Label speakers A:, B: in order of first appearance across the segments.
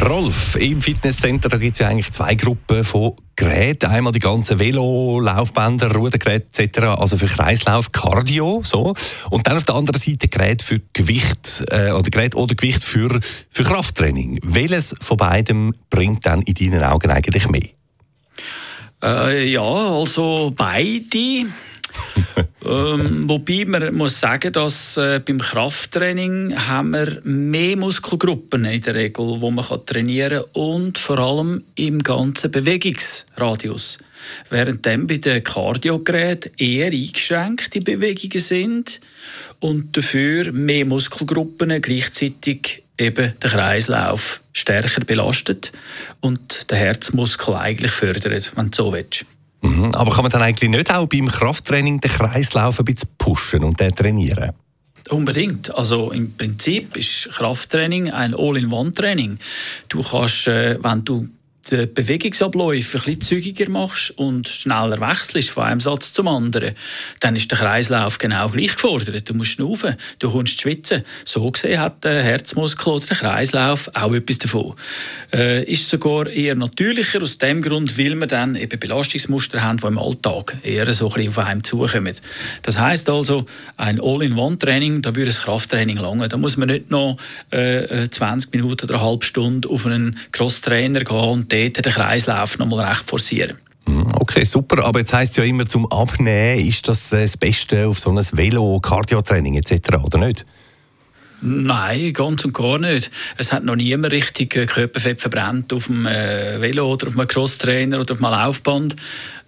A: Rolf, im Fitnesscenter gibt es ja eigentlich zwei Gruppen von Geräten. Einmal die ganzen Velo, Laufbänder, Rudergeräte etc., also für Kreislauf, Cardio, so. Und dann auf der anderen Seite Geräte für Gewicht äh, oder Gerät oder Gewicht für, für Krafttraining. Welches von beidem bringt dann in deinen Augen eigentlich mehr?
B: Äh, ja, also beide. ähm, wobei man muss sagen, dass äh, beim Krafttraining haben wir mehr Muskelgruppen in der Regel, wo man kann trainieren kann und vor allem im ganzen Bewegungsradius. Während dann bei den Kardiogeräten eher eingeschränkte Bewegungen sind und dafür mehr Muskelgruppen gleichzeitig eben den Kreislauf stärker belastet und den Herzmuskel eigentlich fördert, wenn du so willst.
A: Mhm. Aber kann man dann eigentlich nicht auch beim Krafttraining den Kreislauf ein bisschen pushen und den trainieren?
B: Unbedingt. Also im Prinzip ist Krafttraining ein All-in-One-Training. Du kannst, äh, wenn du die Bewegungsabläufe ein bisschen zügiger machst und schneller wechselst von einem Satz zum anderen, dann ist der Kreislauf genau gleich gefordert. Du musst schnaufen, du kommst schwitzen. So gesehen hat der Herzmuskel oder der Kreislauf auch etwas davon. Äh, ist sogar eher natürlicher, aus dem Grund, weil wir dann eben Belastungsmuster haben, die im Alltag eher so ein bisschen auf einem zukommen. Das heißt also, ein All-in-One-Training, da würde ein Krafttraining lange. Da muss man nicht noch äh, 20 Minuten oder eine halbe Stunde auf einen Crosstrainer gehen und dort den Kreislauf noch mal recht forcieren.
A: Mhm, okay, super. Aber jetzt heisst es ja immer, zum Abnehmen ist das äh, das Beste auf so ein Velo, Cardio-Training etc., oder nicht?
B: Nein, ganz und gar nicht. Es hat noch niemand richtig äh, Körperfett verbrannt auf dem äh, Velo oder auf einem Crosstrainer oder auf einem Laufband.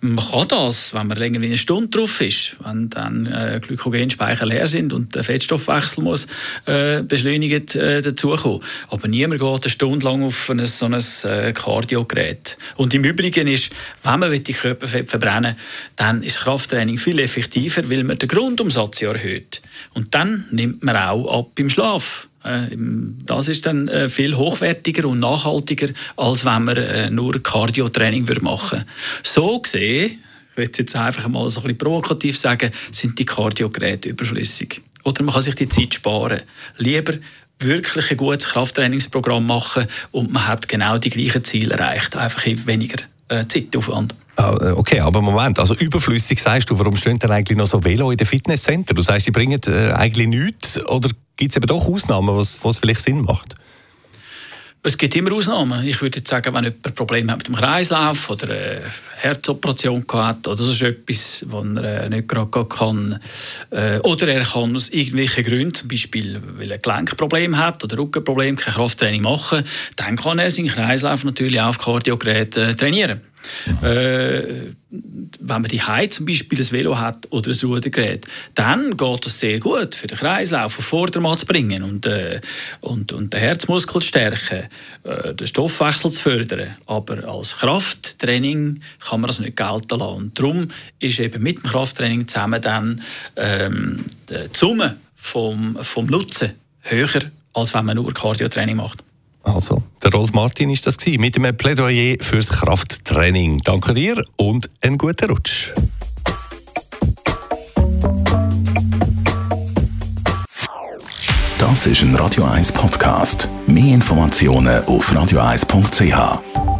B: Man kann das, wenn man länger wie eine Stunde drauf ist, wenn dann äh, Glykogenspeicher leer sind und der Fettstoffwechsel muss äh, beschleunigt äh, dazukommen. Aber niemand geht eine Stunde lang auf ein, so ein äh, Kardiogerät. Und im Übrigen ist, wenn man die Körperfett verbrennen dann ist Krafttraining viel effektiver, weil man den Grundumsatz erhöht. Und dann nimmt man auch ab im Schlaf. Äh, das ist dann äh, viel hochwertiger und nachhaltiger, als wenn man äh, nur Cardio-Training machen würde. So gesehen, ich will jetzt einfach mal so ein bisschen provokativ sagen, sind die Cardio-Geräte überflüssig. Oder man kann sich die Zeit sparen. Lieber wirklich ein gutes Krafttrainingsprogramm machen und man hat genau die gleichen Ziele erreicht, einfach in weniger Zeitaufwand.
A: Ah, okay, aber Moment, also überflüssig sagst du, warum stehen denn eigentlich noch so Velo in den Fitnesscenter? Du sagst, die bringen äh, eigentlich nichts oder gibt es eben doch Ausnahmen, was, was vielleicht Sinn macht?
B: Es gibt immer Ausnahmen. Ich würde jetzt sagen, wenn jemand Probleme hat mit dem Kreislauf oder eine Herzoperation hat oder sonst etwas, was er äh, nicht gerade kann, äh, oder er kann aus irgendwelchen Gründen, zum Beispiel weil er Gelenkproblem hat oder Rückenproblem, kein Krafttraining machen, dann kann er seinen Kreislauf natürlich auf Kardiogeräten äh, trainieren. Äh, wenn man die zum Beispiel ein Velo hat oder ein Rudergerät, dann geht das sehr gut für den Kreislauf auf Vordermann zu bringen und, äh, und, und den Herzmuskel zu stärken, äh, den Stoffwechsel zu fördern. Aber als Krafttraining kann man das nicht gelten lassen. Und darum ist eben mit dem Krafttraining zusammen dann ähm, die Summe vom, vom Nutzen höher, als wenn man nur Cardiotraining macht.
A: Also, der Rolf Martin ist das gewesen, mit einem Plädoyer fürs Krafttraining. Danke dir und einen guten Rutsch.
C: Das ist ein Radio 1 Podcast. Mehr Informationen auf radio1.ch.